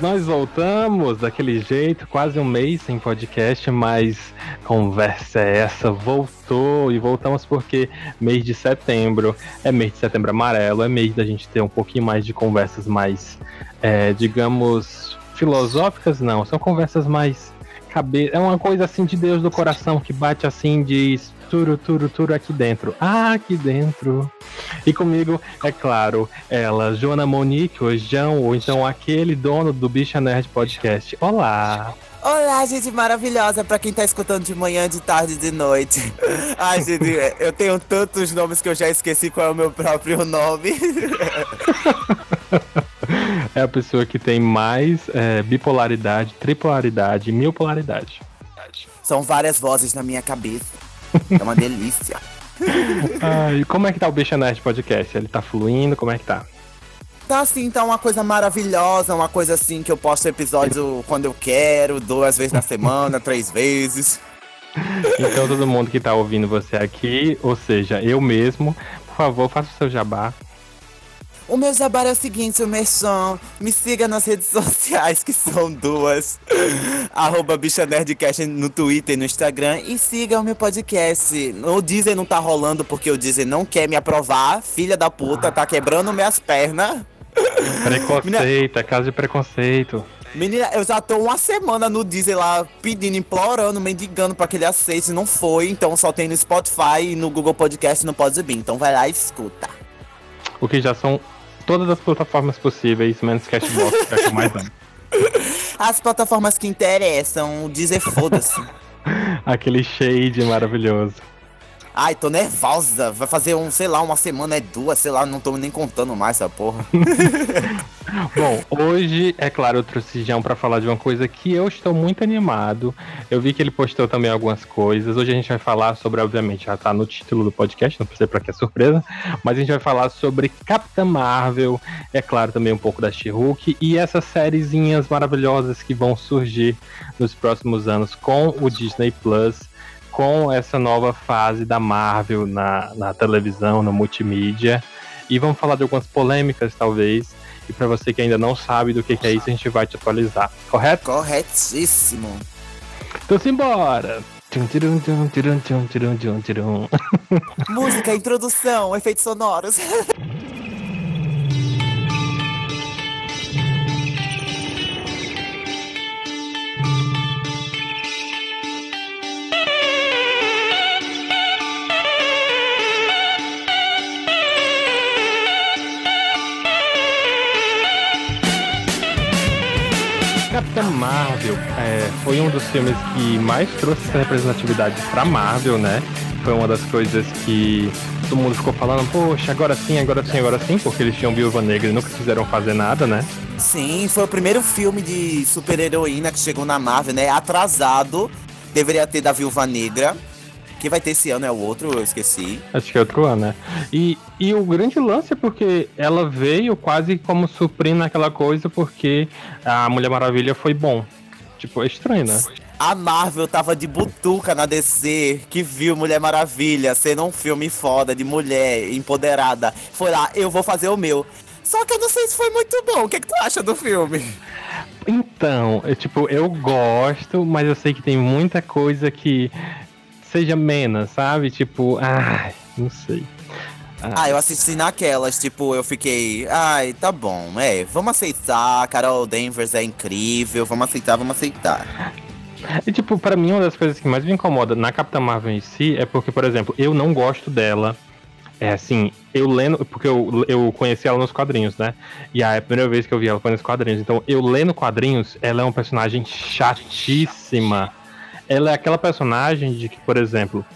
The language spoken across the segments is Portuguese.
nós voltamos daquele jeito, quase um mês sem podcast, mas conversa é essa, voltou e voltamos porque mês de setembro é mês de setembro amarelo, é mês da gente ter um pouquinho mais de conversas mais, é, digamos, filosóficas, não, são conversas mais cabeça, é uma coisa assim de Deus do coração que bate assim diz turo, turo, turo aqui dentro. Ah, aqui dentro. E comigo, é claro, ela, Joana Monique, o João, ou então aquele dono do Bicha Nerd Podcast. Olá! Olá, gente maravilhosa, pra quem tá escutando de manhã, de tarde, de noite. Ai, gente, eu tenho tantos nomes que eu já esqueci qual é o meu próprio nome. é a pessoa que tem mais é, bipolaridade, tripolaridade, milpolaridade. São várias vozes na minha cabeça. É uma delícia. Ai, como é que tá o Bicha Nerd Podcast? Ele tá fluindo? Como é que tá? Tá assim, tá uma coisa maravilhosa, uma coisa assim que eu posto episódio quando eu quero, duas vezes na semana, três vezes. Então todo mundo que tá ouvindo você aqui, ou seja, eu mesmo, por favor, faça o seu jabá, o meu jabá é o seguinte, o Merchan, me siga nas redes sociais, que são duas. Arroba Bicha Nerdcast no Twitter e no Instagram. E siga o meu podcast. O Disney não tá rolando porque o Disney não quer me aprovar. Filha da puta, tá quebrando minhas pernas. Preconceito, é caso de preconceito. Menina, eu já tô uma semana no Disney lá pedindo, implorando, mendigando pra que ele aceite. Não foi, então só tem no Spotify, no Google Podcast e no Podbean. Então vai lá e escuta. O que já são todas as plataformas possíveis, menos Cashbox, que é que mais amo. As plataformas que interessam, dizer foda-se. Aquele shade maravilhoso. Ai, tô nervosa. Vai fazer um, sei lá, uma semana, é duas, sei lá, não tô nem contando mais essa porra. Bom, hoje, é claro, eu trouxe João pra falar de uma coisa que eu estou muito animado. Eu vi que ele postou também algumas coisas. Hoje a gente vai falar sobre, obviamente, já tá no título do podcast, não sei pra que é surpresa, mas a gente vai falar sobre Capitã Marvel, é claro, também um pouco da She-Hulk e essas sériezinhas maravilhosas que vão surgir nos próximos anos com o Disney Plus com essa nova fase da Marvel na, na televisão, no multimídia. E vamos falar de algumas polêmicas, talvez. E para você que ainda não sabe do que, que é isso, a gente vai te atualizar. Correto? Corretíssimo. Então simbora! Música, introdução, efeitos sonoros. foi um dos filmes que mais trouxe essa representatividade pra Marvel, né? Foi uma das coisas que todo mundo ficou falando, poxa, agora sim, agora sim, agora sim, porque eles tinham Viúva Negra e nunca quiseram fazer nada, né? Sim, foi o primeiro filme de super-heroína que chegou na Marvel, né? Atrasado, deveria ter da Viúva Negra. Que vai ter esse ano é o outro, eu esqueci. Acho que é outro ano, né? E, e o grande lance é porque ela veio quase como suprindo aquela coisa porque a Mulher Maravilha foi bom. Tipo, é estranho, né? A Marvel tava de butuca na DC, que viu Mulher Maravilha sendo um filme foda de mulher empoderada. Foi lá, eu vou fazer o meu. Só que eu não sei se foi muito bom. O que, é que tu acha do filme? Então, eu, tipo, eu gosto, mas eu sei que tem muita coisa que seja menos, sabe? Tipo, ai, não sei. Ah, eu assisti naquelas, tipo, eu fiquei, ai, tá bom, é, vamos aceitar, Carol Danvers é incrível, vamos aceitar, vamos aceitar. E, tipo, para mim, uma das coisas que mais me incomoda na Capitã Marvel em si é porque, por exemplo, eu não gosto dela. É assim, eu lendo, porque eu, eu conheci ela nos quadrinhos, né? E a primeira vez que eu vi ela foi nos quadrinhos. Então, eu lendo quadrinhos, ela é um personagem chatíssima ela é aquela personagem de que, por exemplo,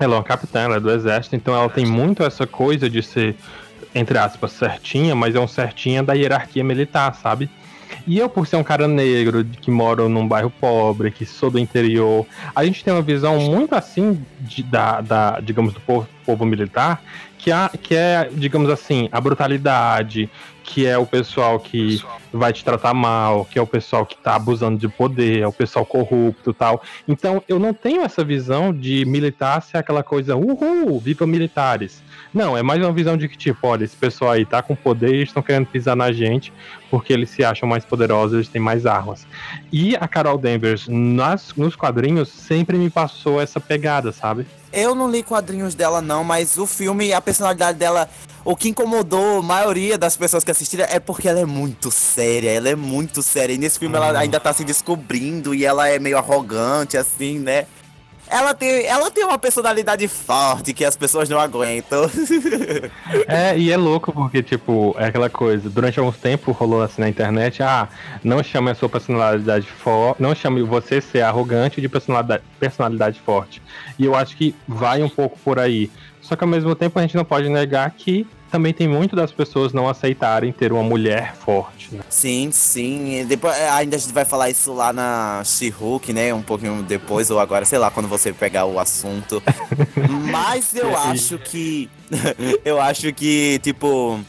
ela é uma capitã, ela é do exército, então ela tem muito essa coisa de ser, entre aspas, certinha, mas é um certinha da hierarquia militar, sabe? E eu, por ser um cara negro, que moro num bairro pobre, que sou do interior, a gente tem uma visão muito assim de, da, da, digamos, do povo, povo militar, que, há, que é, digamos assim, a brutalidade, que é o pessoal que vai te tratar mal, que é o pessoal que tá abusando de poder, é o pessoal corrupto tal. Então eu não tenho essa visão de militar ser aquela coisa, uhul, viva militares. Não, é mais uma visão de que, tipo, olha, esse pessoal aí tá com poder e estão querendo pisar na gente porque eles se acham mais poderosos, eles têm mais armas. E a Carol Danvers, nas, nos quadrinhos, sempre me passou essa pegada, sabe? Eu não li quadrinhos dela, não, mas o filme, a personalidade dela, o que incomodou a maioria das pessoas que assistiram é porque ela é muito séria, ela é muito séria. E nesse filme ela ainda tá se descobrindo e ela é meio arrogante, assim, né? Ela tem, ela tem uma personalidade forte que as pessoas não aguentam. é, e é louco porque, tipo, é aquela coisa. Durante alguns tempos rolou assim na internet: ah, não chame a sua personalidade forte, não chame você ser arrogante de personalidade, personalidade forte. E eu acho que vai um pouco por aí. Só que ao mesmo tempo a gente não pode negar que também tem muito das pessoas não aceitarem ter uma mulher forte. Né? Sim, sim. Depois, é, ainda a gente vai falar isso lá na She-Hulk, né? Um pouquinho depois, ou agora, sei lá, quando você pegar o assunto. Mas eu acho que. eu acho que, tipo.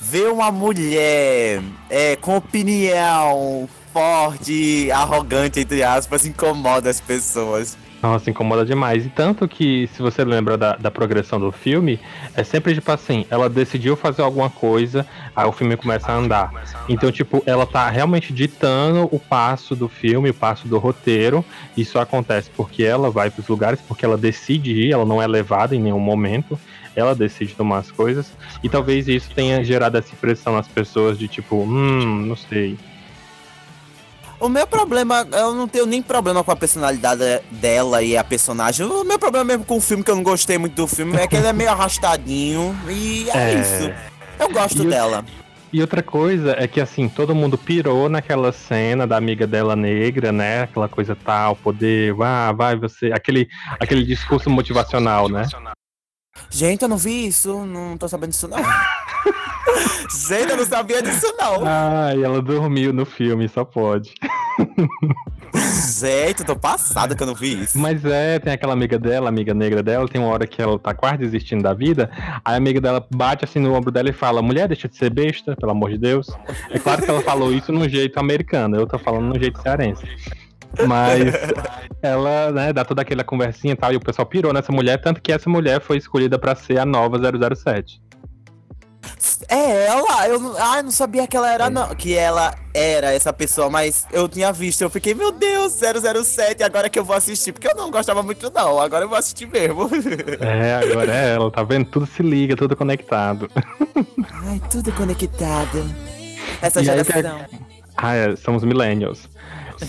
Ver uma mulher é, com opinião forte, arrogante, entre aspas, incomoda as pessoas. Nossa, incomoda demais. E tanto que, se você lembra da, da progressão do filme, é sempre tipo assim, ela decidiu fazer alguma coisa, aí o filme começa a andar. Então, tipo, ela tá realmente ditando o passo do filme, o passo do roteiro. Isso acontece porque ela vai pros lugares, porque ela decide ir, ela não é levada em nenhum momento. Ela decide tomar as coisas. E talvez isso tenha gerado essa impressão nas pessoas de tipo, hum, não sei o meu problema, eu não tenho nem problema com a personalidade dela e a personagem. O meu problema mesmo com o filme, que eu não gostei muito do filme, é que ele é meio arrastadinho. E é, é... isso. Eu gosto e dela. E outra coisa é que assim, todo mundo pirou naquela cena da amiga dela negra, né? Aquela coisa tal, poder, ah, vai você. Aquele, aquele discurso motivacional, né? Gente, eu não vi isso, não tô sabendo disso não. Gente, eu não sabia disso, não. Ai, ela dormiu no filme, só pode. Gente, eu tô passada que eu não vi isso. Mas é, tem aquela amiga dela, amiga negra dela, tem uma hora que ela tá quase desistindo da vida, aí a amiga dela bate assim no ombro dela e fala: mulher, deixa de ser besta, pelo amor de Deus. É claro que ela falou isso num jeito americano, eu tô falando num jeito cearense. Mas ela, né, dá toda aquela conversinha e tal, e o pessoal pirou nessa mulher, tanto que essa mulher foi escolhida para ser a nova 007. É ela? Eu, ah, eu não sabia que ela era, não. Que ela era essa pessoa, mas eu tinha visto. Eu fiquei, meu Deus, 007, agora que eu vou assistir. Porque eu não gostava muito, não. Agora eu vou assistir mesmo. É, agora é ela, tá vendo? Tudo se liga, tudo conectado. Ai, tudo conectado. Essa e geração. Aí, ah, é, somos millennials.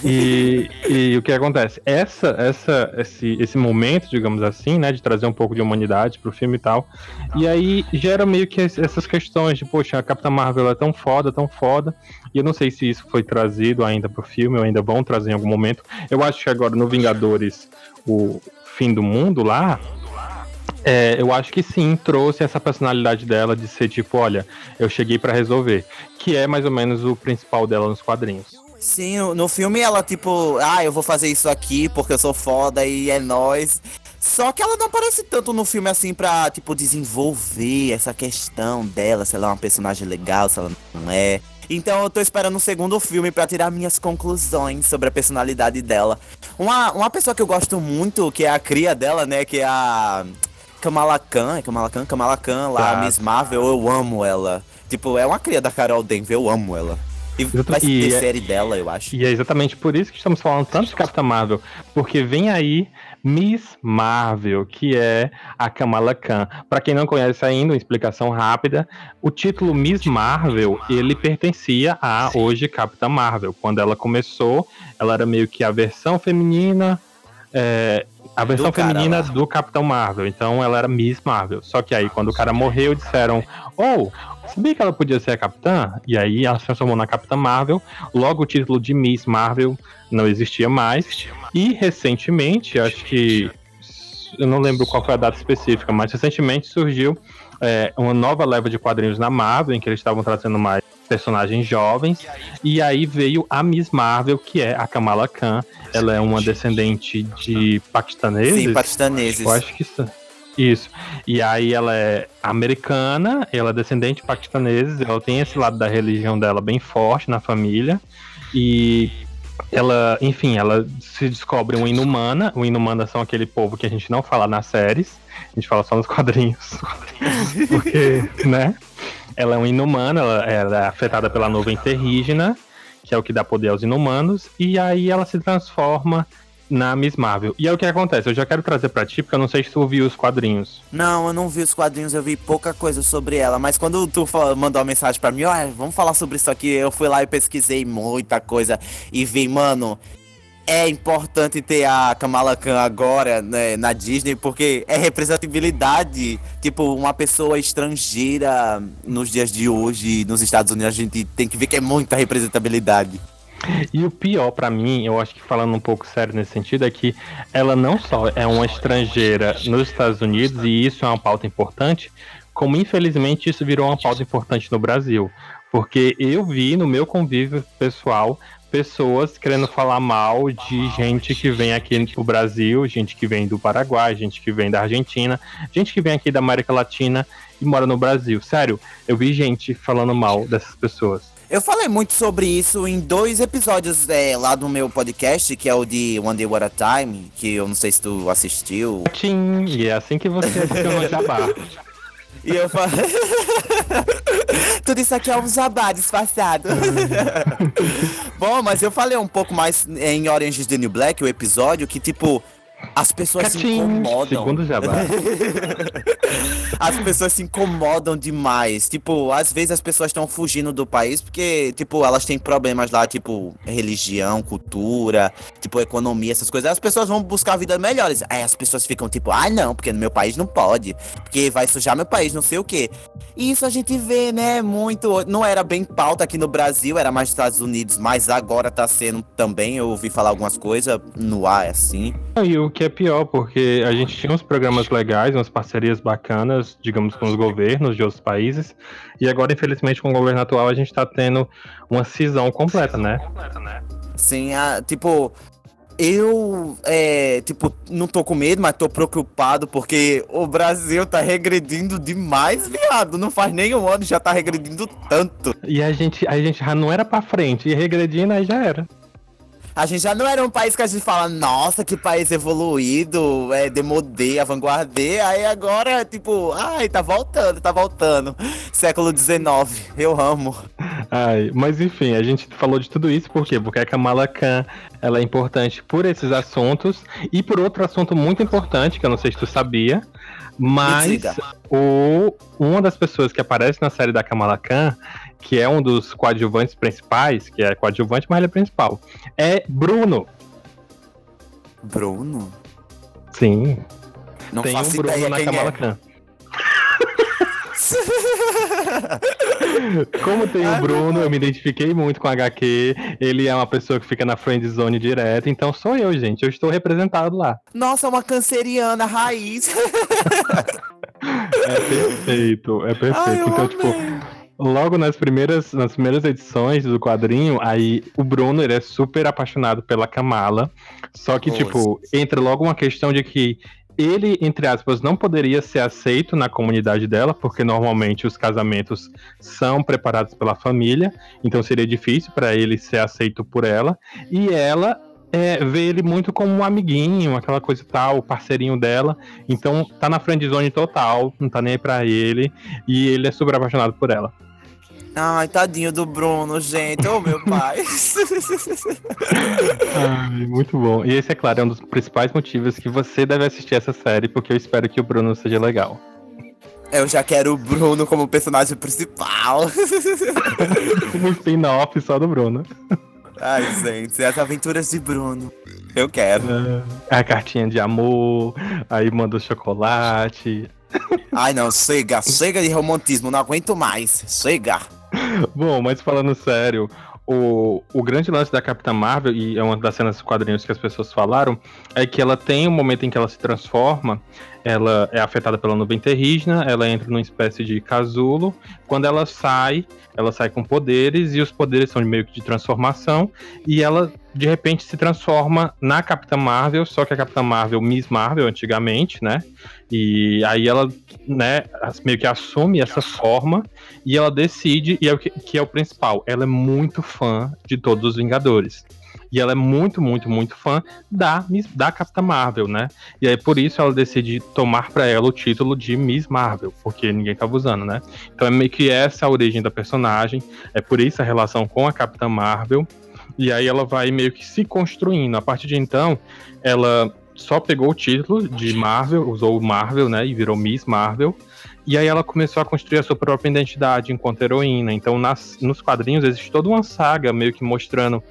E, e, o que acontece? Essa, essa, esse, esse momento, digamos assim, né, de trazer um pouco de humanidade pro filme e tal, e aí gera meio que essas questões de, poxa, a Capitã Marvel é tão foda, tão foda, e eu não sei se isso foi trazido ainda pro filme, ou ainda vão trazer em algum momento. Eu acho que agora no Vingadores, o fim do mundo lá, é, eu acho que sim, trouxe essa personalidade dela de ser tipo, olha, eu cheguei para resolver, que é mais ou menos o principal dela nos quadrinhos. Sim, no filme ela, tipo, ah, eu vou fazer isso aqui porque eu sou foda e é nós. Só que ela não aparece tanto no filme assim pra, tipo, desenvolver essa questão dela, se ela é uma personagem legal, se ela não é. Então eu tô esperando um segundo filme para tirar minhas conclusões sobre a personalidade dela. Uma, uma pessoa que eu gosto muito, que é a cria dela, né, que é a Kamala Khan, é Kamala Khan, Kamala Khan lá, tá. Miss Marvel, eu amo ela. Tipo, é uma cria da Carol Denver, eu amo ela. E vai ter é- série dela, eu acho. E é exatamente por isso que estamos falando tanto de Capitã Marvel. Porque vem aí Miss Marvel, que é a Kamala Khan. Para quem não conhece ainda, uma explicação rápida, o título Miss Marvel, ele pertencia a hoje Capitã Marvel. Quando ela começou, ela era meio que a versão feminina é, a versão do feminina do Capitão Marvel. Então ela era Miss Marvel. Só que aí, quando o cara morreu, disseram: Oh, Sabia que ela podia ser a capitã? E aí ela se transformou na Capitã Marvel. Logo o título de Miss Marvel não existia mais. E recentemente, acho que. Eu não lembro qual foi a data específica, mas recentemente surgiu é, uma nova leva de quadrinhos na Marvel, em que eles estavam trazendo mais personagens jovens. E aí veio a Miss Marvel, que é a Kamala Khan. Ela é uma descendente de paquistaneses. Sim, paquistaneses. Eu acho que isso. E aí ela é americana, ela é descendente de paquistaneses, ela tem esse lado da religião dela bem forte na família. E ela, enfim, ela se descobre uma inumana. O inumana são aquele povo que a gente não fala nas séries, a gente fala só nos quadrinhos. Porque, né? Ela é uma inumana, ela, ela é afetada pela nuvem terrígena, que é o que dá poder aos inumanos, e aí ela se transforma na Miss Marvel. E é o que acontece, eu já quero trazer pra ti, porque eu não sei se tu viu os quadrinhos. Não, eu não vi os quadrinhos, eu vi pouca coisa sobre ela, mas quando tu mandou uma mensagem pra mim, ó, vamos falar sobre isso aqui, eu fui lá e pesquisei muita coisa e vi, mano, é importante ter a Kamala Khan agora né, na Disney, porque é representatividade. Tipo, uma pessoa estrangeira nos dias de hoje, nos Estados Unidos, a gente tem que ver que é muita representabilidade. E o pior para mim, eu acho que falando um pouco sério nesse sentido, é que ela não só é uma estrangeira nos Estados Unidos, e isso é uma pauta importante, como infelizmente isso virou uma pauta importante no Brasil. Porque eu vi no meu convívio pessoal pessoas querendo falar mal de gente que vem aqui no Brasil, gente que vem do Paraguai, gente que vem da Argentina, gente que vem aqui da América Latina e mora no Brasil. Sério, eu vi gente falando mal dessas pessoas. Eu falei muito sobre isso em dois episódios é, lá do meu podcast, que é o de One Day What a Time, que eu não sei se tu assistiu. Sim, e é assim que você assistiu no Jabá. E eu falei. Tudo isso aqui é um jabá disfarçado. Bom, mas eu falei um pouco mais em Orange is the New Black, o episódio, que tipo, as pessoas se incomodam. Segundo jabá. as pessoas se incomodam demais. Tipo, às vezes as pessoas estão fugindo do país porque, tipo, elas têm problemas lá, tipo, religião, cultura, tipo, economia, essas coisas. As pessoas vão buscar vidas melhores. Aí as pessoas ficam tipo, ah, não, porque no meu país não pode. Porque vai sujar meu país, não sei o quê. E isso a gente vê, né, muito. Não era bem pauta aqui no Brasil, era mais nos Estados Unidos, mas agora tá sendo também. Eu ouvi falar algumas coisas no ar, assim. E o que é pior, porque a gente tinha uns programas legais, umas parcerias bacanas, digamos, com os governos de outros países, e agora, infelizmente, com o governo atual, a gente tá tendo uma cisão completa, né? Sim, a, tipo, eu, é, tipo, não tô com medo, mas tô preocupado porque o Brasil tá regredindo demais, viado. Não faz nem um ano, já tá regredindo tanto. E a gente, a gente já não era pra frente, e regredindo aí já era. A gente já não era um país que a gente fala, nossa, que país evoluído, é demodê, avant-garde. Aí agora, tipo, ai, tá voltando, tá voltando. Século XIX, eu amo. Ai, mas enfim, a gente falou de tudo isso por quê? Porque a Kamala Khan, ela é importante por esses assuntos e por outro assunto muito importante, que eu não sei se tu sabia, mas o, uma das pessoas que aparece na série da Kamala Khan que é um dos coadjuvantes principais, que é coadjuvante, mas ele é principal, é Bruno. Bruno? Sim. Não Tem um Bruno na quem Kamala é. Khan. Como tem o Bruno, eu me identifiquei muito com a HQ. Ele é uma pessoa que fica na friend zone direto, então sou eu, gente. Eu estou representado lá. Nossa, uma canceriana raiz. É perfeito, é perfeito. Ai, então, tipo, amei. Logo nas primeiras, nas primeiras edições do quadrinho, aí o Bruno ele é super apaixonado pela Kamala. Só que, Nossa. tipo, entra logo uma questão de que ele, entre aspas, não poderia ser aceito na comunidade dela, porque normalmente os casamentos são preparados pela família, então seria difícil para ele ser aceito por ela. E ela é, vê ele muito como um amiguinho, aquela coisa tal, parceirinho dela. Então tá na friendzone total, não tá nem aí pra ele, e ele é super apaixonado por ela. Ai, tadinho do Bruno, gente. Ô, meu pai. Ai, muito bom. E esse, é claro, é um dos principais motivos que você deve assistir essa série, porque eu espero que o Bruno seja legal. Eu já quero o Bruno como personagem principal. Um spin-off só do Bruno. Ai, gente, as aventuras de Bruno. Eu quero. É, a cartinha de amor, aí manda o chocolate. Ai, não, chega, chega de romantismo, não aguento mais. Chega. Bom, mas falando sério, o, o grande lance da Capitã Marvel, e é uma das cenas quadrinhos que as pessoas falaram, é que ela tem um momento em que ela se transforma, ela é afetada pela nuvem terrígena, ela entra numa espécie de casulo. Quando ela sai, ela sai com poderes, e os poderes são meio que de transformação, e ela de repente se transforma na Capitã Marvel, só que a Capitã Marvel, Miss Marvel antigamente, né? E aí ela, né, meio que assume essa forma e ela decide, e é o que, que é o principal, ela é muito fã de todos os Vingadores. E ela é muito, muito, muito fã da, da Capitã Marvel, né? E aí por isso ela decide tomar para ela o título de Miss Marvel, porque ninguém tava usando, né? Então é meio que essa a origem da personagem, é por isso a relação com a Capitã Marvel. E aí ela vai meio que se construindo. A partir de então, ela só pegou o título de Marvel, usou o Marvel, né? E virou Miss Marvel. E aí ela começou a construir a sua própria identidade enquanto heroína. Então, nas, nos quadrinhos existe toda uma saga meio que mostrando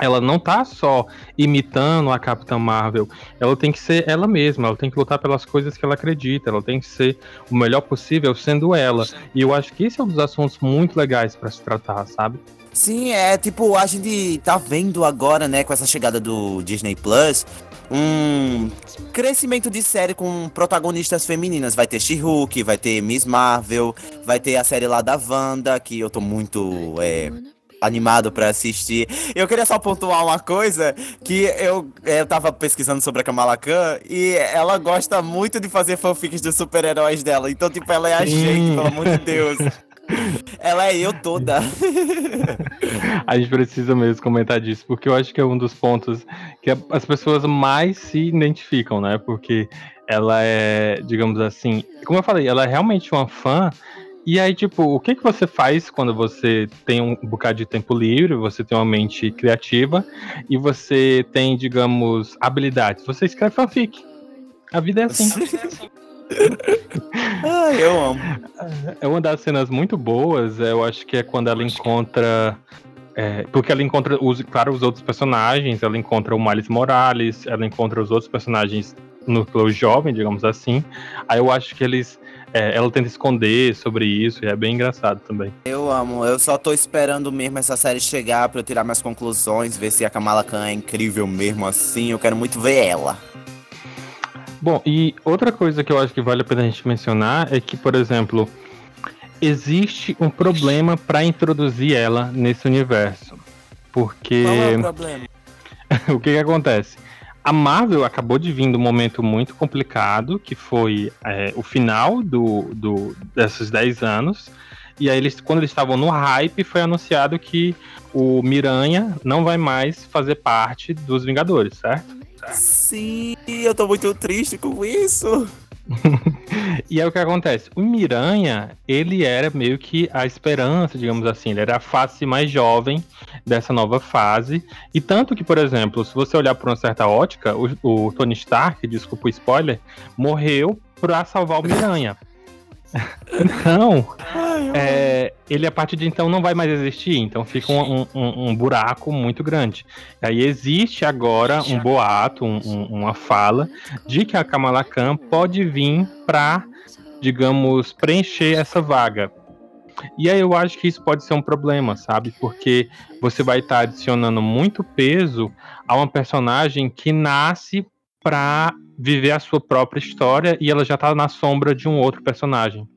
ela não tá só imitando a Capitã Marvel, ela tem que ser ela mesma, ela tem que lutar pelas coisas que ela acredita, ela tem que ser o melhor possível sendo ela. E eu acho que esse é um dos assuntos muito legais para se tratar, sabe? Sim, é tipo, a gente tá vendo agora, né, com essa chegada do Disney Plus, um crescimento de série com protagonistas femininas. Vai ter She-Hulk, vai ter Miss Marvel, vai ter a série lá da Wanda, que eu tô muito é, animado para assistir. Eu queria só pontuar uma coisa, que eu, eu tava pesquisando sobre a Kamala Khan e ela gosta muito de fazer fanfics dos super-heróis dela. Então, tipo, ela é a gente, pelo amor de Deus. Ela é eu toda. a gente precisa mesmo comentar disso, porque eu acho que é um dos pontos que as pessoas mais se identificam, né? Porque ela é, digamos assim, como eu falei, ela é realmente uma fã e aí, tipo, o que, que você faz quando você tem um bocado de tempo livre, você tem uma mente criativa e você tem, digamos, habilidades? Você escreve fanfic. A vida é assim. ah, eu amo. É uma das cenas muito boas, eu acho que é quando ela encontra. É, porque ela encontra, os, claro, os outros personagens, ela encontra o Miles Morales, ela encontra os outros personagens no núcleo jovem, digamos assim. Aí eu acho que eles é, ela tenta esconder sobre isso e é bem engraçado também. Eu amo, eu só tô esperando mesmo essa série chegar para eu tirar minhas conclusões, ver se a Kamala Khan é incrível mesmo assim. Eu quero muito ver ela. Bom, e outra coisa que eu acho que vale a pena a gente mencionar é que, por exemplo, existe um problema para introduzir ela nesse universo. Porque. Qual é o problema? o que, que acontece? A Marvel acabou de vir de um momento muito complicado, que foi é, o final do, do, desses 10 anos. E aí, eles, quando eles estavam no hype, foi anunciado que o Miranha não vai mais fazer parte dos Vingadores, certo? Sim, eu tô muito triste com isso. e é o que acontece. O Miranha, ele era meio que a esperança, digamos assim. Ele era a face mais jovem dessa nova fase. E tanto que, por exemplo, se você olhar por uma certa ótica, o, o Tony Stark, desculpa o spoiler, morreu pra salvar o Miranha. Não. É, ele a partir de então não vai mais existir, então fica um, um, um buraco muito grande. Aí existe agora um boato, um, uma fala de que a Kamala Khan pode vir para, digamos, preencher essa vaga. E aí eu acho que isso pode ser um problema, sabe? Porque você vai estar tá adicionando muito peso a uma personagem que nasce para viver a sua própria história e ela já tá na sombra de um outro personagem.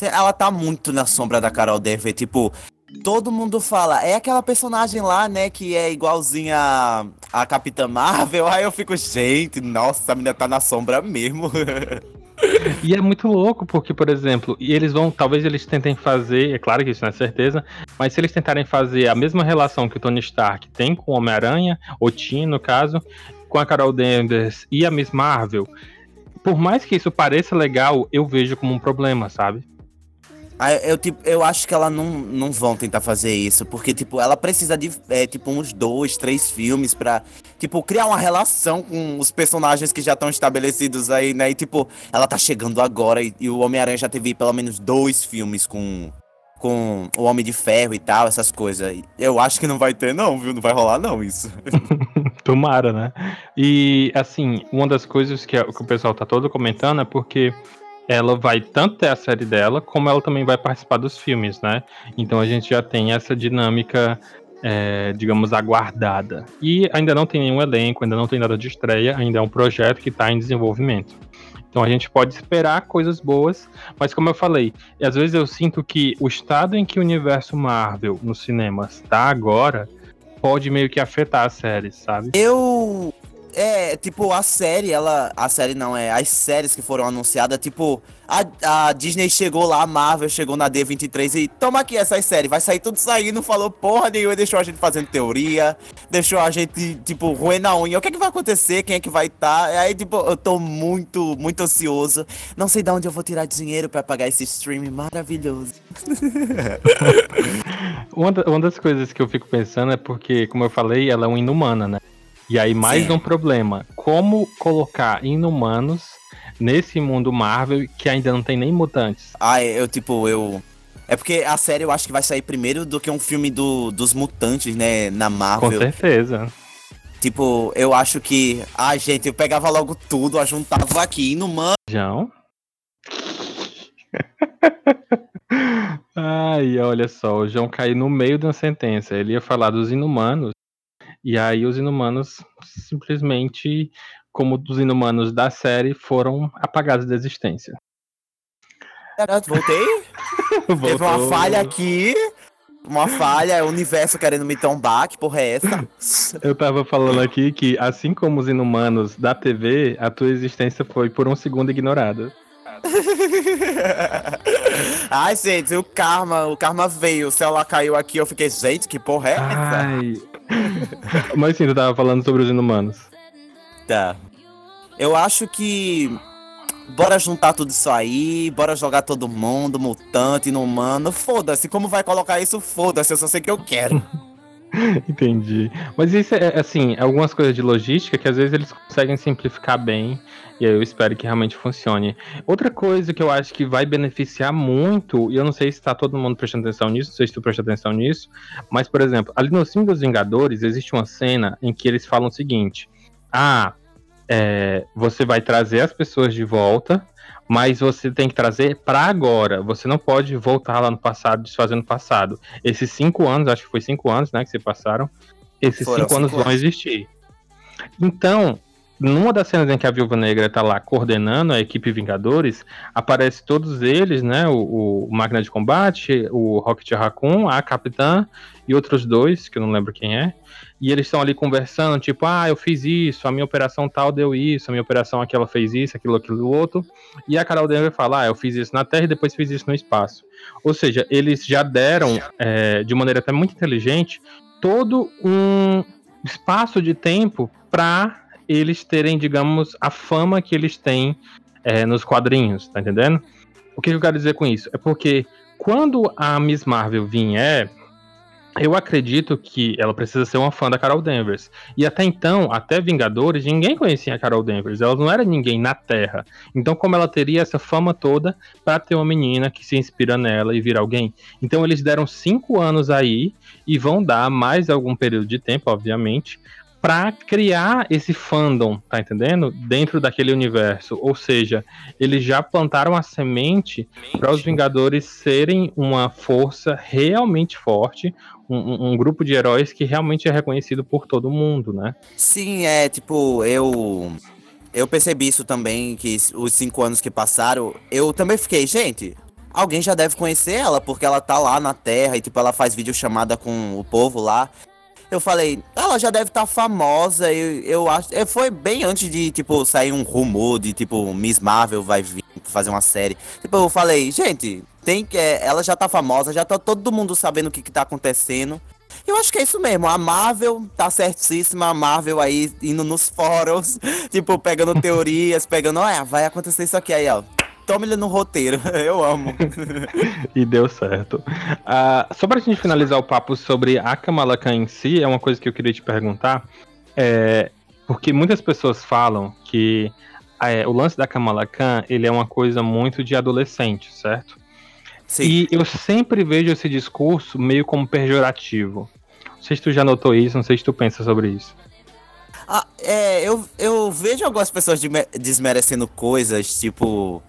Ela tá muito na sombra da Carol Danvers, tipo, todo mundo fala, é aquela personagem lá, né, que é igualzinha a, a Capitã Marvel. Aí eu fico, gente, nossa, a menina tá na sombra mesmo. e é muito louco, porque, por exemplo, e eles vão, talvez eles tentem fazer, é claro que isso não é certeza, mas se eles tentarem fazer a mesma relação que o Tony Stark tem com o Homem-Aranha, ou Tim, no caso, com a Carol Danvers e a Miss Marvel, por mais que isso pareça legal, eu vejo como um problema, sabe? Ah, eu, tipo, eu acho que ela não, não vão tentar fazer isso, porque, tipo, ela precisa de, é, tipo, uns dois, três filmes pra, tipo, criar uma relação com os personagens que já estão estabelecidos aí, né? E, tipo, ela tá chegando agora e, e o Homem-Aranha já teve pelo menos dois filmes com, com o Homem de Ferro e tal, essas coisas. Eu acho que não vai ter, não, viu? Não vai rolar, não, isso. Tomara, né? E, assim, uma das coisas que, que o pessoal tá todo comentando é porque ela vai tanto ter a série dela, como ela também vai participar dos filmes, né? Então a gente já tem essa dinâmica, é, digamos, aguardada. E ainda não tem nenhum elenco, ainda não tem nada de estreia, ainda é um projeto que está em desenvolvimento. Então a gente pode esperar coisas boas, mas como eu falei, às vezes eu sinto que o estado em que o universo Marvel nos cinemas está agora pode meio que afetar a série, sabe? Eu é, tipo, a série, ela. A série não, é as séries que foram anunciadas, tipo, a, a Disney chegou lá, a Marvel chegou na D23 e toma aqui essas séries, vai sair tudo saindo, falou porra nenhuma, deixou a gente fazendo teoria, deixou a gente, tipo, ruim na unha. O que é que vai acontecer? Quem é que vai estar? Tá? Aí, tipo, eu tô muito, muito ansioso. Não sei de onde eu vou tirar dinheiro para pagar esse stream maravilhoso. uma, uma das coisas que eu fico pensando é porque, como eu falei, ela é um inumana, né? E aí, mais Sim. um problema: como colocar inumanos nesse mundo Marvel que ainda não tem nem mutantes? Ah, eu, tipo, eu. É porque a série eu acho que vai sair primeiro do que um filme do, dos mutantes, né, na Marvel. Com certeza. Tipo, eu acho que. Ah, gente, eu pegava logo tudo, a juntava aqui, inumano. João? Ai, olha só, o João caiu no meio de uma sentença. Ele ia falar dos inumanos e aí os inumanos simplesmente, como dos inumanos da série, foram apagados da existência. Voltei? Teve uma falha aqui. Uma falha, o universo querendo me tombar, que porra é essa? Eu tava falando aqui que, assim como os inumanos da TV, a tua existência foi por um segundo ignorada. Ai, gente, o karma, o karma veio, o celular caiu aqui, eu fiquei, gente, que porra é essa? Ai, mas sim, tu tava falando sobre os inumanos. Tá. Eu acho que. Bora juntar tudo isso aí, bora jogar todo mundo, mutante, inumano. Foda-se, como vai colocar isso? Foda-se, eu só sei que eu quero. Entendi. Mas isso é, assim, algumas coisas de logística que às vezes eles conseguem simplificar bem. E aí eu espero que realmente funcione. Outra coisa que eu acho que vai beneficiar muito, e eu não sei se está todo mundo prestando atenção nisso, não sei se tu presta atenção nisso, mas, por exemplo, ali no filme dos Vingadores existe uma cena em que eles falam o seguinte: Ah, é, você vai trazer as pessoas de volta, mas você tem que trazer para agora. Você não pode voltar lá no passado, desfazendo o passado. Esses cinco anos, acho que foi cinco anos, né, que se passaram. Esses Foram cinco, cinco anos, anos vão existir. Então, numa das cenas em que a Viúva Negra tá lá coordenando a equipe Vingadores, aparece todos eles, né? O, o Máquina de Combate, o Rocket Raccoon, a Capitã e outros dois, que eu não lembro quem é. E eles estão ali conversando, tipo, ah, eu fiz isso, a minha operação tal deu isso, a minha operação aquela fez isso, aquilo, aquilo, outro. E a Carol Denver fala, ah, eu fiz isso na Terra e depois fiz isso no espaço. Ou seja, eles já deram, é, de maneira até muito inteligente, todo um espaço de tempo para eles terem, digamos, a fama que eles têm é, nos quadrinhos, tá entendendo? O que eu quero dizer com isso? É porque quando a Miss Marvel vier, eu acredito que ela precisa ser uma fã da Carol Danvers. E até então, até Vingadores, ninguém conhecia a Carol Danvers. Ela não era ninguém na Terra. Então, como ela teria essa fama toda para ter uma menina que se inspira nela e vir alguém? Então, eles deram cinco anos aí e vão dar mais algum período de tempo, obviamente, para criar esse fandom, tá entendendo? Dentro daquele universo. Ou seja, eles já plantaram a semente para os Vingadores serem uma força realmente forte, um, um, grupo de heróis que realmente é reconhecido por todo mundo, né? Sim, é tipo, eu. Eu percebi isso também, que os cinco anos que passaram, eu também fiquei, gente, alguém já deve conhecer ela, porque ela tá lá na Terra e, tipo, ela faz vídeo chamada com o povo lá eu falei, ela já deve estar tá famosa. Eu, eu acho. É, foi bem antes de, tipo, sair um rumor de, tipo, Miss Marvel vai vir fazer uma série. Tipo, eu falei, gente, tem que. É, ela já tá famosa, já tá todo mundo sabendo o que, que tá acontecendo. Eu acho que é isso mesmo. A Marvel tá certíssima. A Marvel aí indo nos fóruns, tipo, pegando teorias, pegando, olha, vai acontecer isso aqui aí, ó toma ele no roteiro. Eu amo. e deu certo. Uh, só pra gente finalizar o papo sobre a Kamala Khan em si, é uma coisa que eu queria te perguntar. É, porque muitas pessoas falam que é, o lance da Kamala Khan, ele é uma coisa muito de adolescente, certo? Sim. E eu sempre vejo esse discurso meio como pejorativo. Não sei se tu já notou isso, não sei se tu pensa sobre isso. Ah, é, eu, eu vejo algumas pessoas desmerecendo coisas, tipo,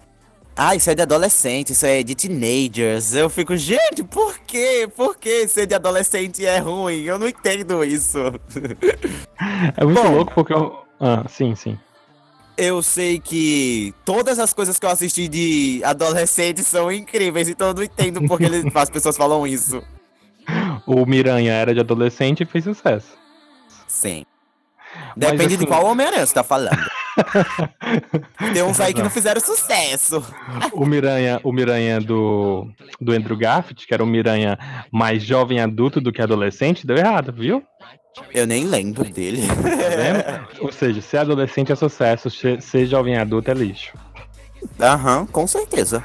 ah, isso é de adolescente, isso é de teenagers. Eu fico, gente, por quê? Por que ser de adolescente é ruim? Eu não entendo isso. É muito Bom, louco porque eu. Ah, sim, sim. Eu sei que todas as coisas que eu assisti de adolescente são incríveis, então eu não entendo porque as pessoas falam isso. o Miranha era de adolescente e fez sucesso. Sim. Depende assim... de qual Homem-Aranha você tá falando. Tem uns aí que não fizeram sucesso. O Miranha, o Miranha do, do Andrew Garfield, que era um Miranha mais jovem adulto do que adolescente, deu errado, viu? Eu nem lembro dele. Tá Ou seja, ser adolescente é sucesso, ser jovem adulto é lixo. Aham, com certeza.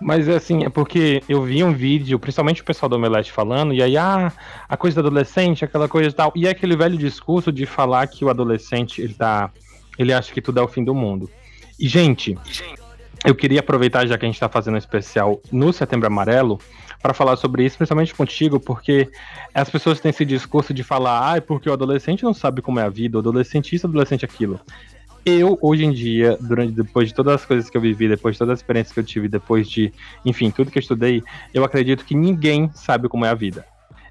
Mas assim, é porque eu vi um vídeo, principalmente o pessoal do Omelete falando, e aí, ah, a coisa do adolescente, aquela coisa e tal. E é aquele velho discurso de falar que o adolescente, ele tá. Ele acha que tudo é o fim do mundo. E, gente, eu queria aproveitar, já que a gente tá fazendo um especial no Setembro Amarelo, para falar sobre isso, principalmente contigo, porque as pessoas têm esse discurso de falar, ah, é porque o adolescente não sabe como é a vida, o adolescente isso, o adolescente aquilo eu, hoje em dia, durante, depois de todas as coisas que eu vivi, depois de todas as experiências que eu tive, depois de, enfim, tudo que eu estudei, eu acredito que ninguém sabe como é a vida.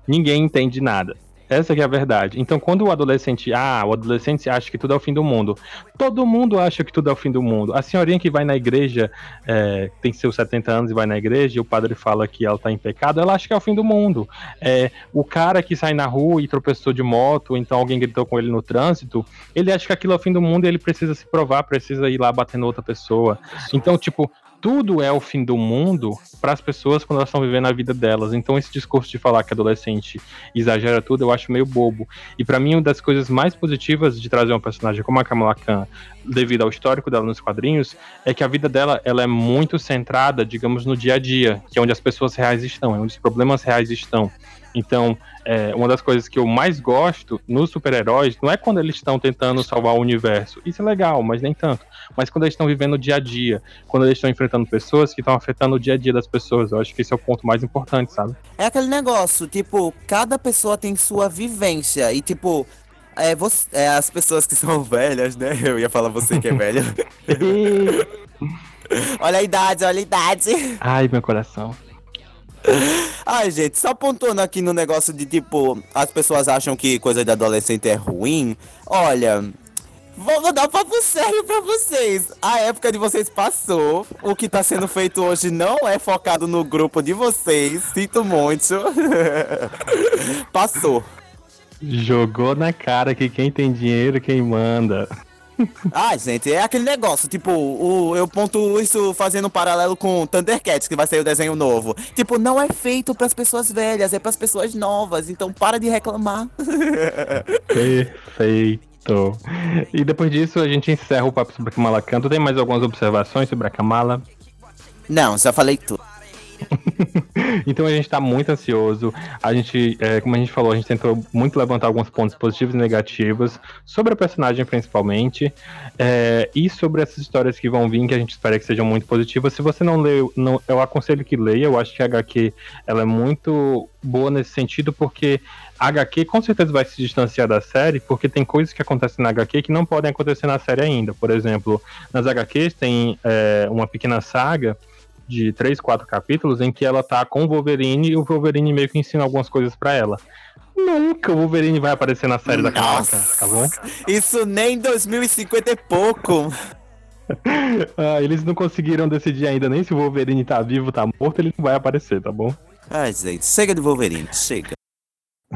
Ninguém entende nada. Essa é a verdade. Então, quando o adolescente, ah, o adolescente acha que tudo é o fim do mundo. Todo mundo acha que tudo é o fim do mundo. A senhorinha que vai na igreja, é, tem seus 70 anos e vai na igreja, e o padre fala que ela tá em pecado, ela acha que é o fim do mundo. É, o cara que sai na rua e tropeçou de moto, então alguém gritou com ele no trânsito, ele acha que aquilo é o fim do mundo e ele precisa se provar, precisa ir lá batendo outra pessoa. Então, tipo, tudo é o fim do mundo para as pessoas quando elas estão vivendo a vida delas. Então esse discurso de falar que adolescente exagera tudo, eu acho meio bobo. E para mim uma das coisas mais positivas de trazer uma personagem como a Kamala Khan, devido ao histórico dela nos quadrinhos, é que a vida dela ela é muito centrada, digamos, no dia a dia, que é onde as pessoas reais estão, é onde os problemas reais estão. Então, é, uma das coisas que eu mais gosto nos super-heróis não é quando eles estão tentando salvar o universo. Isso é legal, mas nem tanto. Mas quando eles estão vivendo o dia a dia, quando eles estão enfrentando pessoas que estão afetando o dia a dia das pessoas. Eu acho que esse é o ponto mais importante, sabe? É aquele negócio, tipo, cada pessoa tem sua vivência. E, tipo, é, você, é, as pessoas que são velhas, né? Eu ia falar você que é velho. olha a idade, olha a idade. Ai, meu coração. Ai, gente, só pontuando aqui no negócio de tipo, as pessoas acham que coisa de adolescente é ruim. Olha, vou dar papo sério pra vocês. A época de vocês passou. O que tá sendo feito hoje não é focado no grupo de vocês. Sinto muito. passou. Jogou na cara que quem tem dinheiro, quem manda. Ah, gente, é aquele negócio, tipo, o, eu ponto isso fazendo um paralelo com Thundercats, que vai sair o desenho novo. Tipo, não é feito para as pessoas velhas, é para as pessoas novas, então para de reclamar. Perfeito. E depois disso a gente encerra o papo sobre a Kamala Khan. Tu tem mais algumas observações sobre a Kamala? Não, já falei tudo. então a gente está muito ansioso. A gente, é, como a gente falou, a gente tentou muito levantar alguns pontos positivos e negativos sobre a personagem, principalmente, é, e sobre essas histórias que vão vir, que a gente espera que sejam muito positivas. Se você não leu, não, eu aconselho que leia. Eu acho que a HQ ela é muito boa nesse sentido, porque a HQ com certeza vai se distanciar da série, porque tem coisas que acontecem na HQ que não podem acontecer na série ainda. Por exemplo, nas HQs tem é, uma pequena saga de três, quatro capítulos em que ela tá com o Wolverine e o Wolverine meio que ensina algumas coisas para ela. Nunca o Wolverine vai aparecer na série Nossa. da Caraca, tá bom? Isso nem em 2050 é pouco. ah, eles não conseguiram decidir ainda nem se o Wolverine tá vivo, tá morto, ele não vai aparecer, tá bom? Ai, gente, chega de Wolverine, chega.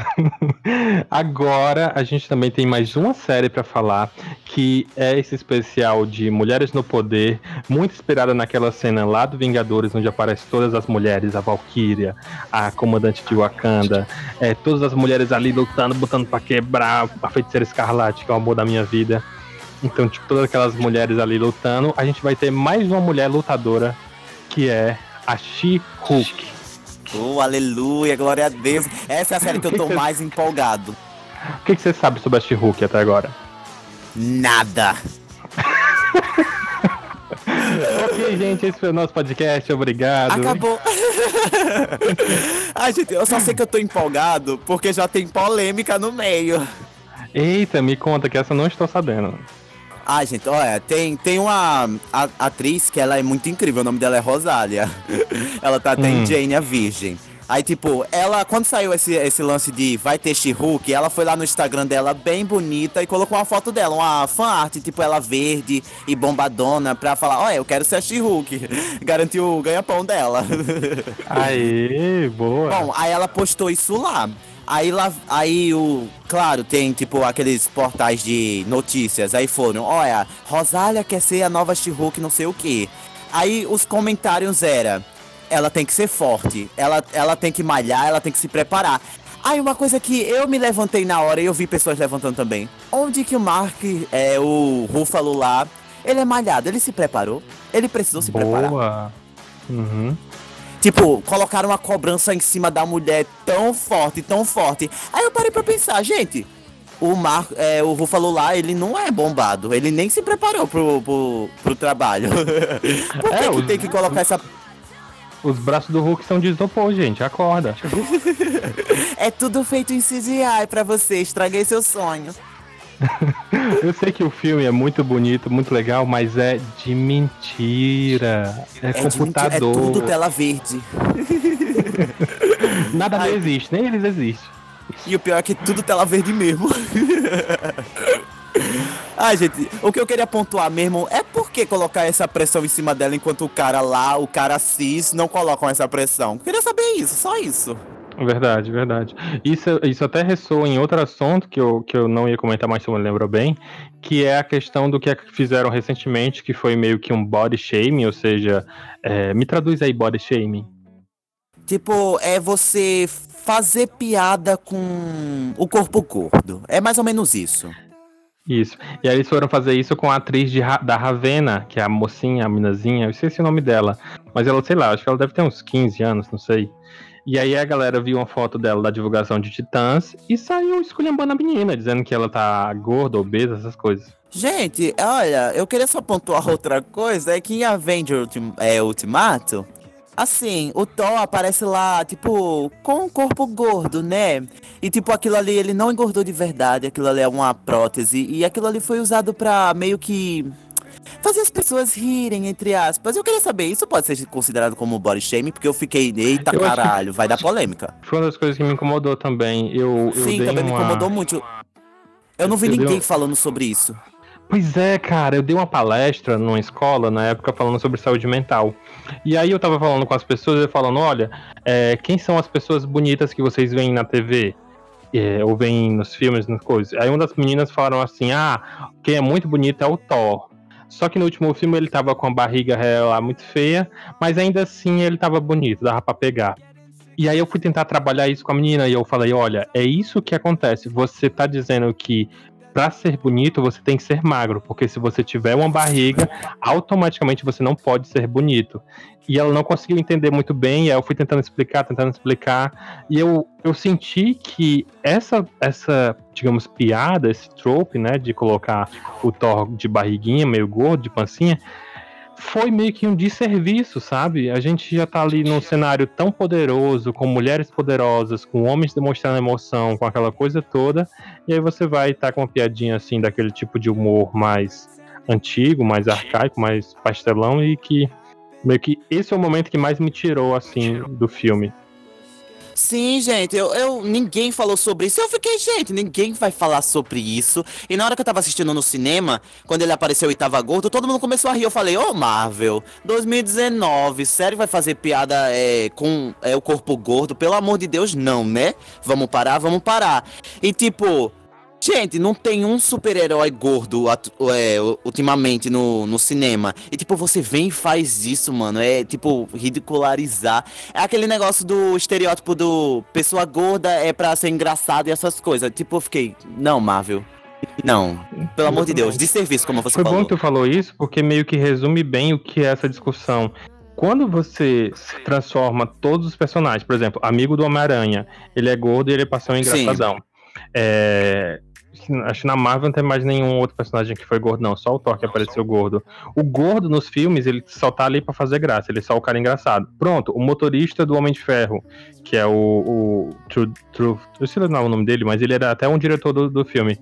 Agora a gente também tem mais uma série para falar, que é esse especial de Mulheres no Poder, muito inspirada naquela cena lá do Vingadores, onde aparecem todas as mulheres, a Valkyria, a comandante de Wakanda, é, todas as mulheres ali lutando, botando para quebrar a feiticeira escarlate, que é o amor da minha vida. Então, tipo, todas aquelas mulheres ali lutando, a gente vai ter mais uma mulher lutadora, que é a She-Hulk. Oh, aleluia, glória a Deus. Essa é a série que, eu tô mais empolgado. O que, que você sabe sobre a She-Hulk até agora? Nada. ok, gente, esse foi o nosso podcast. Obrigado. Acabou. Ai, gente, eu só sei que eu tô empolgado porque já tem polêmica no meio. Eita, me conta que essa eu não estou sabendo. Ah, gente, olha, tem, tem uma atriz que ela é muito incrível, o nome dela é Rosália. ela tá até hum. em Jane a Virgem. Aí, tipo, ela, quando saiu esse, esse lance de vai ter She-Hulk, ela foi lá no Instagram dela bem bonita e colocou uma foto dela, uma fan art, tipo, ela verde e bombadona, pra falar: Olha, eu quero ser a She-Hulk. Garantiu o ganha-pão dela. Aê, boa. Bom, aí ela postou isso lá. Aí lá, aí o, claro, tem tipo aqueles portais de notícias. Aí foram, olha, Rosália quer ser a nova She-Hulk, não sei o que. Aí os comentários era, ela tem que ser forte, ela, ela tem que malhar, ela tem que se preparar. Aí uma coisa que eu me levantei na hora e eu vi pessoas levantando também. Onde que o Mark, é, o Ruffalo lá, ele é malhado, ele se preparou? Ele precisou se boa. preparar. Uhum. Tipo, colocaram uma cobrança em cima da mulher tão forte, tão forte. Aí eu parei pra pensar, gente, o Mar, é, o Ruffalo lá, ele não é bombado. Ele nem se preparou pro, pro, pro trabalho. Por que, É, que os- tem que colocar essa. Os braços do Hulk são de isopor, gente. Acorda. É tudo feito em CGI pra você, estraguei seu sonho. Eu sei que o filme é muito bonito, muito legal, mas é de mentira. É, É, de mentira, é computador. tudo tela verde. Nada Ai. nem existe, nem eles existem. E o pior é que tudo tela verde mesmo. Ai, gente, o que eu queria pontuar mesmo é por que colocar essa pressão em cima dela enquanto o cara lá, o cara cis, não colocam essa pressão. Eu queria saber isso, só isso. Verdade, verdade. Isso, isso até ressoa em outro assunto que eu, que eu não ia comentar, mas se eu me lembro bem, que é a questão do que fizeram recentemente, que foi meio que um body shaming, ou seja, é, me traduz aí body shaming. Tipo, é você fazer piada com o corpo gordo. É mais ou menos isso. Isso. E aí eles foram fazer isso com a atriz de da Ravena, que é a mocinha, a minazinha, eu esqueci o nome dela. Mas ela, sei lá, acho que ela deve ter uns 15 anos, não sei. E aí a galera viu uma foto dela da divulgação de Titãs e saiu esculhambando a menina, dizendo que ela tá gorda, obesa, essas coisas. Gente, olha, eu queria só pontuar outra coisa, é que em Avenger é, Ultimato, assim, o Thor aparece lá, tipo, com um corpo gordo, né? E tipo, aquilo ali, ele não engordou de verdade, aquilo ali é uma prótese, e aquilo ali foi usado pra meio que fazer as pessoas rirem, entre aspas. Eu queria saber, isso pode ser considerado como body shaming? Porque eu fiquei, eita Eu acho que- caralho, vai dar polêmica. Foi uma das coisas que me incomodou também. Eu, eu Sim, também me uma- incomodou muito. Eu não vi Eu ninguém um- falando sobre isso. Pois é, cara, eu dei uma palestra numa escola na época falando sobre saúde mental. E aí eu tava falando com as pessoas e falando, olha, é, quem são as pessoas bonitas que vocês veem na TV? É, ou veem nos filmes, nas coisas. Aí uma das meninas falaram assim, ah, quem é muito bonito é o Thor. Só que no último filme ele tava com a barriga lá muito feia, mas ainda assim ele tava bonito, dava pra pegar. E aí eu fui tentar trabalhar isso com a menina e eu falei, olha, é isso que acontece. Você tá dizendo que pra ser bonito você tem que ser magro, porque se você tiver uma barriga, automaticamente você não pode ser bonito. E ela não conseguiu entender muito bem, e aí eu fui tentando explicar, tentando explicar, e eu, eu senti que essa, essa, digamos, piada, esse trope, né, de colocar o Thor de barriguinha, meio gordo, de pancinha, foi meio que um desserviço, sabe? A gente já tá ali num cenário tão poderoso, com mulheres poderosas, com homens demonstrando emoção, com aquela coisa toda, e aí você vai estar com uma piadinha assim, daquele tipo de humor mais antigo, mais arcaico, mais pastelão, e que meio que esse é o momento que mais me tirou, assim, do filme. Sim, gente, eu, eu- ninguém falou sobre isso. Eu fiquei, gente, ninguém vai falar sobre isso. E na hora que eu tava assistindo no cinema, quando ele apareceu e tava gordo, todo mundo começou a rir. Eu falei, ô Marvel, 2019, sério vai fazer piada é, com é, o corpo gordo? Pelo amor de Deus, não, né? Vamos parar, vamos parar. E tipo. Gente, não tem um super-herói gordo é, ultimamente no, no cinema. E tipo, você vem e faz isso, mano. É tipo, ridicularizar. É aquele negócio do estereótipo do pessoa gorda é pra ser engraçado e essas coisas. Tipo, eu fiquei, não, Marvel. Não, pelo amor de Deus, de serviço, como você Foi bom falou. que tu falou isso, porque meio que resume bem o que é essa discussão. Quando você se transforma todos os personagens, por exemplo, amigo do Homem-Aranha, ele é gordo e ele passou um Sim. engraçadão. É, acho que na Marvel não tem mais nenhum outro personagem que foi gordo, não. Só o Thor que apareceu gordo. O gordo nos filmes, ele só tá ali pra fazer graça. Ele é só o cara engraçado. Pronto, o motorista do Homem de Ferro, que é o. o True, True, eu sei lá o nome dele, mas ele era até um diretor do, do filme.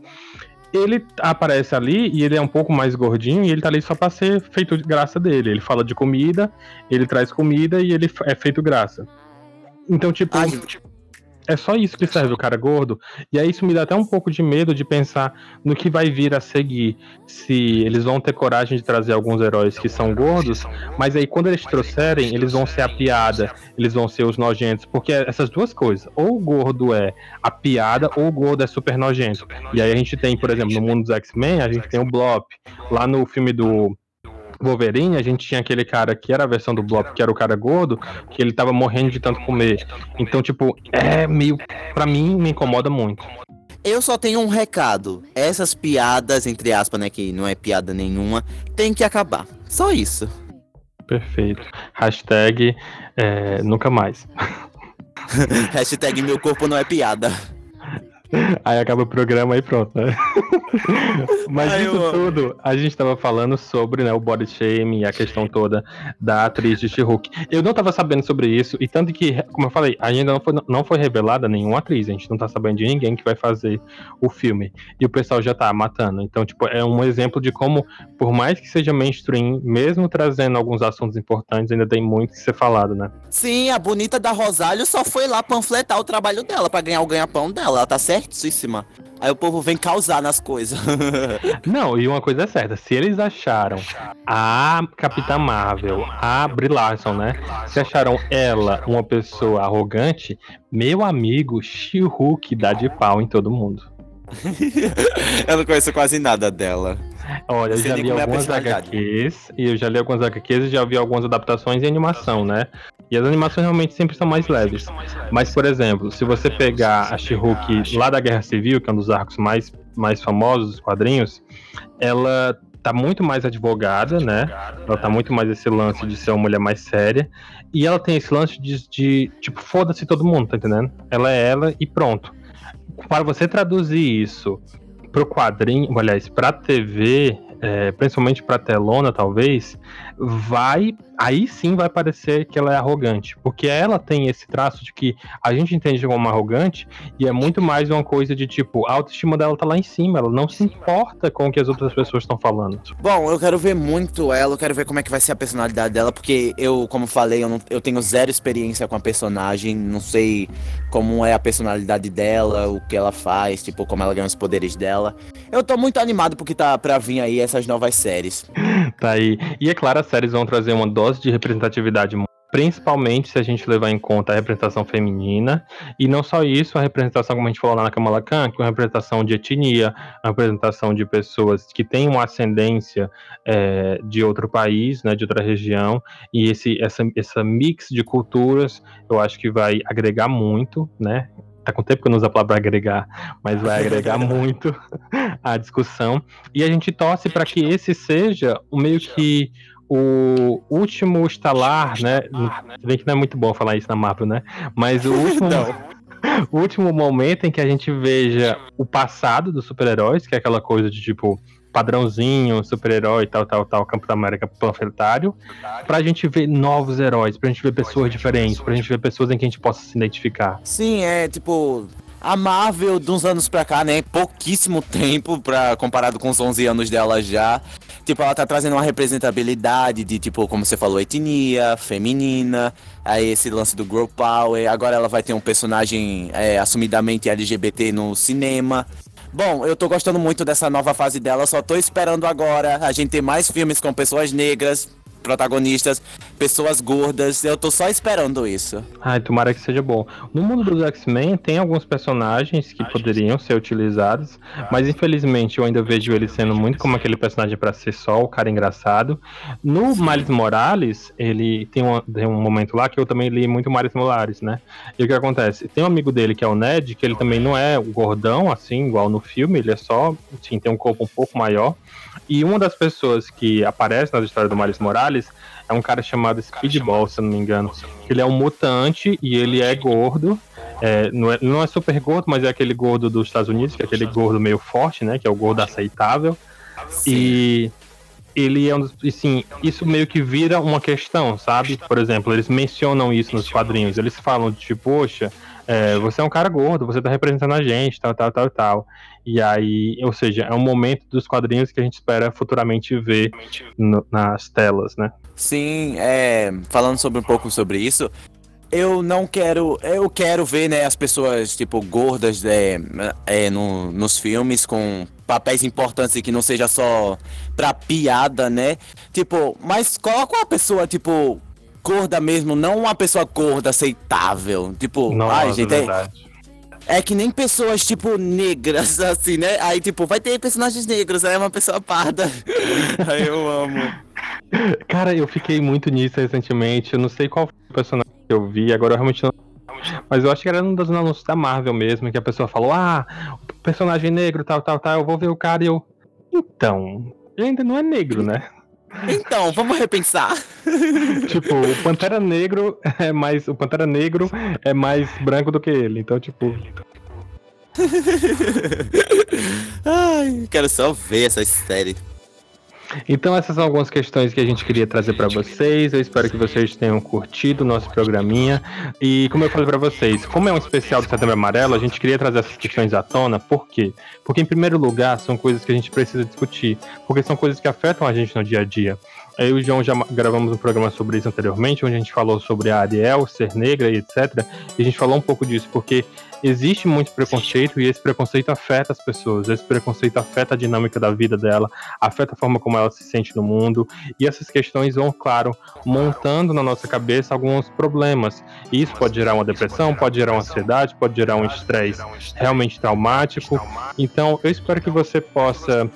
Ele aparece ali e ele é um pouco mais gordinho e ele tá ali só pra ser feito de graça dele. Ele fala de comida, ele traz comida e ele é feito graça. Então, tipo, Ai, é só isso que serve o cara gordo. E aí isso me dá até um pouco de medo de pensar no que vai vir a seguir. Se eles vão ter coragem de trazer alguns heróis que são gordos, mas aí quando eles trouxerem, eles vão ser a piada, eles vão ser os nojentos. Porque essas duas coisas, ou o gordo é a piada, ou o gordo é super nojento. E aí a gente tem, por exemplo, no mundo dos X-Men, a gente tem o Blop. Lá no filme do Wolverine, a gente tinha aquele cara que era a versão do Blob, que era o cara gordo, que ele tava morrendo de tanto comer. Então, tipo, é meio. Pra mim, me incomoda muito. Eu só tenho um recado. Essas piadas, entre aspas, né, que não é piada nenhuma, tem que acabar. Só isso. Perfeito. Hashtag é, nunca mais. Hashtag meu corpo não é piada. Aí acaba o programa e pronto, né? Mas Ai, isso tudo, a gente tava falando sobre né, o body shaming e a questão toda da atriz de She-Hulk. Eu não tava sabendo sobre isso, e tanto que, como eu falei, ainda não foi, não foi revelada nenhuma atriz. A gente não tá sabendo de ninguém que vai fazer o filme. E o pessoal já tá matando. Então, tipo, é um exemplo de como, por mais que seja mainstream, mesmo trazendo alguns assuntos importantes, ainda tem muito que ser falado, né? Sim, a bonita da Rosário só foi lá panfletar o trabalho dela pra ganhar o ganha-pão dela. Ela tá certíssima. Aí o povo vem causar nas coisas. Não, e uma coisa é certa, se eles acharam a Capitã Marvel, a Brie Larson, né? Se acharam ela uma pessoa arrogante, meu amigo, She-Hulk dá de pau em todo mundo. eu não conheço quase nada dela. Olha, eu já li algumas. HQs, e eu já li algumas HQs e já vi algumas adaptações em animação, né? E as animações realmente sempre são mais leves. Mas, por exemplo, se você pegar a She-Hulk lá da Guerra Civil, que é um dos arcos mais, mais famosos dos quadrinhos, ela tá muito mais advogada, né? Ela tá muito mais esse lance de ser uma mulher mais séria. E ela tem esse lance de, de tipo, foda-se todo mundo, tá entendendo? Ela é ela e pronto. Para você traduzir isso pro quadrinho, aliás, pra TV, é, principalmente pra telona, talvez, vai. Aí sim vai parecer que ela é arrogante. Porque ela tem esse traço de que a gente entende como arrogante e é muito mais uma coisa de tipo, a autoestima dela tá lá em cima, ela não se importa com o que as outras pessoas estão falando. Bom, eu quero ver muito ela, eu quero ver como é que vai ser a personalidade dela, porque eu, como falei, eu, não- eu tenho zero experiência com a personagem, não sei como é a personalidade dela, o que ela faz, tipo, como ela ganha os poderes dela. Eu tô muito animado porque tá pra vir aí essas novas séries. Tá aí. E é claro, as séries vão trazer uma dose de representatividade, principalmente se a gente levar em conta a representação feminina. E não só isso, a representação, como a gente falou lá na Kamala Khan, que é uma representação de etnia, uma representação de pessoas que têm uma ascendência é, de outro país, né, de outra região. E esse, essa, essa mix de culturas, eu acho que vai agregar muito, né? Tá com tempo que eu não uso a palavra agregar, mas vai agregar muito a discussão. E a gente torce para que esse seja o meio que o último estalar, né? Se bem que não é muito bom falar isso na Marvel, né? Mas o último, o último momento em que a gente veja o passado dos super-heróis, que é aquela coisa de tipo padrãozinho, super-herói, tal, tal, tal, Campo da América panfletário, pra gente ver novos heróis, pra gente ver pessoas diferentes, pra gente ver pessoas em que a gente possa se identificar. Sim, é tipo. A Marvel, de uns anos pra cá, né? Pouquíssimo tempo pra, comparado com os 11 anos dela já. Tipo, ela tá trazendo uma representabilidade de, tipo, como você falou, etnia, feminina. Aí esse lance do Girl Power. Agora ela vai ter um personagem é, assumidamente LGBT no cinema. Bom, eu tô gostando muito dessa nova fase dela. Só tô esperando agora a gente ter mais filmes com pessoas negras, protagonistas, pessoas gordas. Eu tô só esperando isso. Ai, tomara que seja bom. No mundo dos X-Men tem alguns personagens que poderiam ser utilizados, mas infelizmente eu ainda vejo ele sendo muito como aquele personagem pra ser só o cara engraçado. No Miles Morales, ele tem um, tem um momento lá que eu também li muito Miles Morales, né? E o que acontece? Tem um amigo dele que é o Ned, que ele também não é o gordão, assim, igual no filme, ele é só, assim, tem um corpo um pouco maior. E uma das pessoas que aparece nas histórias do Miles Morales é um cara chamado Speedball, se eu não me engano. Ele é um mutante e ele é gordo. É, não, é, não é super gordo, mas é aquele gordo dos Estados Unidos, que é aquele gordo meio forte, né? Que é o gordo aceitável. E ele é um dos. e, Sim, isso meio que vira uma questão, sabe? Por exemplo, eles mencionam isso nos quadrinhos. Eles falam de tipo, poxa, é, você é um cara gordo, você tá representando a gente, tal, tal, tal, tal. E aí, ou seja, é um momento dos quadrinhos que a gente espera futuramente ver no- nas telas, né? Sim, é, falando sobre um pouco sobre isso, eu não quero. Eu quero ver, né, as pessoas, tipo, gordas é, é, no, nos filmes com papéis importantes e que não seja só pra piada, né? Tipo, mas coloca uma pessoa, tipo, gorda mesmo, não uma pessoa gorda aceitável. Tipo, Nossa, ai, gente, é. É que nem pessoas, tipo, negras, assim, né? Aí, tipo, vai ter personagens negros, aí é uma pessoa parda. aí eu amo. Cara, eu fiquei muito nisso recentemente. Eu não sei qual foi o personagem que eu vi, agora eu realmente não. Mas eu acho que era um dos anúncios da Marvel mesmo, que a pessoa falou: Ah, o personagem negro, tal, tal, tal, eu vou ver o cara e eu. Então, ele ainda não é negro, né? Então, vamos repensar. tipo, o Pantera Negro é mais. O Pantera Negro é mais branco do que ele. Então, tipo. Ai, quero só ver essa série. Então essas são algumas questões que a gente queria trazer para vocês. Eu espero que vocês tenham curtido o nosso programinha. E como eu falei para vocês, como é um especial do Setembro Amarelo, a gente queria trazer essas questões à tona. Por quê? Porque em primeiro lugar são coisas que a gente precisa discutir, porque são coisas que afetam a gente no dia a dia. Eu e o João já gravamos um programa sobre isso anteriormente, onde a gente falou sobre a Ariel ser negra e etc. E a gente falou um pouco disso, porque existe muito preconceito e esse preconceito afeta as pessoas, esse preconceito afeta a dinâmica da vida dela, afeta a forma como ela se sente no mundo, e essas questões vão, claro, montando na nossa cabeça alguns problemas. E isso pode gerar uma depressão, pode gerar uma ansiedade, pode gerar um estresse realmente traumático. Então, eu espero que você possa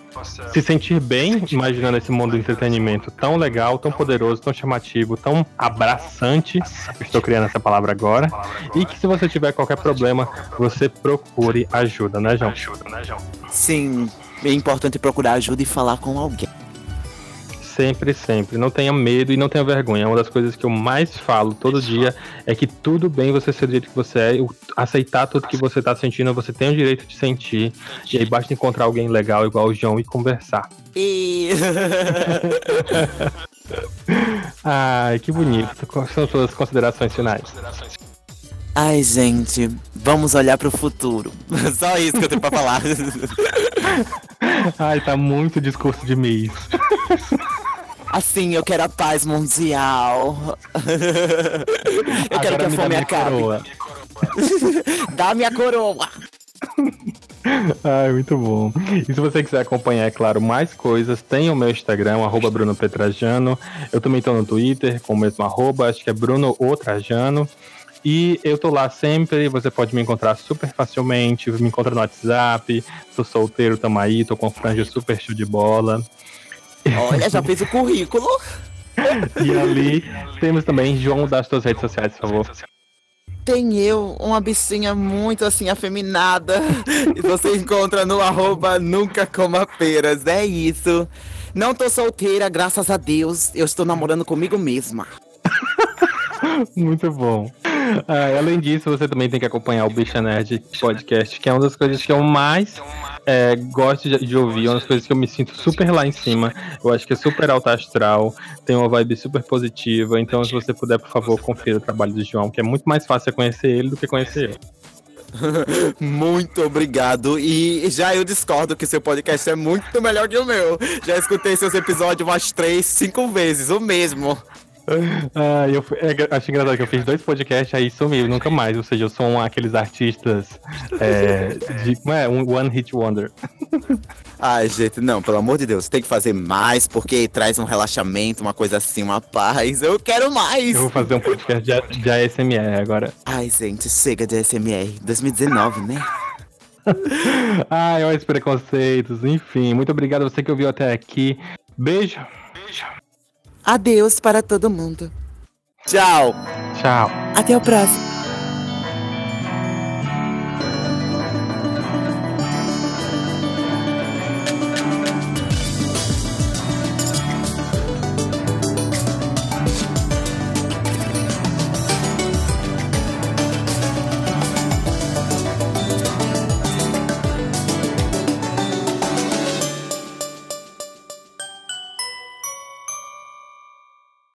se sentir bem imaginando esse mundo do entretenimento tão legal, tão poderoso, tão chamativo, tão abraçante. Estou criando essa palavra agora. E que se você tiver qualquer problema, você procure ajuda, né, João? Sim, é importante procurar ajuda e falar com alguém. Sempre, sempre. Não tenha medo e não tenha vergonha. Uma das coisas que eu mais falo todo dia é que tudo bem você ser do jeito que você é, aceitar tudo que você tá sentindo, você tem o direito de sentir. E aí basta encontrar alguém legal igual o João e conversar. E... Ai, que bonito. Quais são suas considerações finais? Ai, gente, vamos olhar pro futuro. Só isso que eu tenho pra falar. Ai, tá muito discurso de mês. Assim, eu quero a paz mundial. eu quero que a fome acabe. Coroa. Dá minha coroa. Ai, muito bom. E se você quiser acompanhar, é claro, mais coisas, tem o meu Instagram, arroba Bruno Petrajano. Eu também tô no Twitter com o mesmo arroba, acho que é Bruno Otrajano. E eu tô lá sempre, você pode me encontrar super facilmente, me encontra no WhatsApp, sou solteiro, tamo aí, tô com franja super show de bola. Olha, já fez o currículo. E ali temos também João das suas redes sociais, por favor. Tem eu, uma bichinha muito assim afeminada. E você encontra no arroba nunca coma peras. É isso. Não tô solteira, graças a Deus. Eu estou namorando comigo mesma. Muito bom. Ah, além disso, você também tem que acompanhar o Bicha Nerd Podcast, que é uma das coisas que eu mais é, gosto de, de ouvir, uma das coisas que eu me sinto super lá em cima. Eu acho que é super alto astral, tem uma vibe super positiva. Então, se você puder, por favor, confira o trabalho do João, que é muito mais fácil conhecer ele do que conhecer eu. Muito obrigado. E já eu discordo que seu podcast é muito melhor que o meu. Já escutei seus episódios umas três, cinco vezes, o mesmo. Ah, eu é, acho engraçado que eu fiz dois podcasts aí sumiu, nunca mais. Ou seja, eu sou um, aqueles artistas é, de. Como é? Um One Hit Wonder. Ai, gente, não, pelo amor de Deus, tem que fazer mais, porque traz um relaxamento, uma coisa assim, uma paz. Eu quero mais! Eu vou fazer um podcast de, de ASMR agora. Ai, gente, chega de SMR. 2019, né? Ai, olha os preconceitos, enfim. Muito obrigado a você que ouviu até aqui. Beijo. Adeus para todo mundo. Tchau. Tchau. Até o próximo.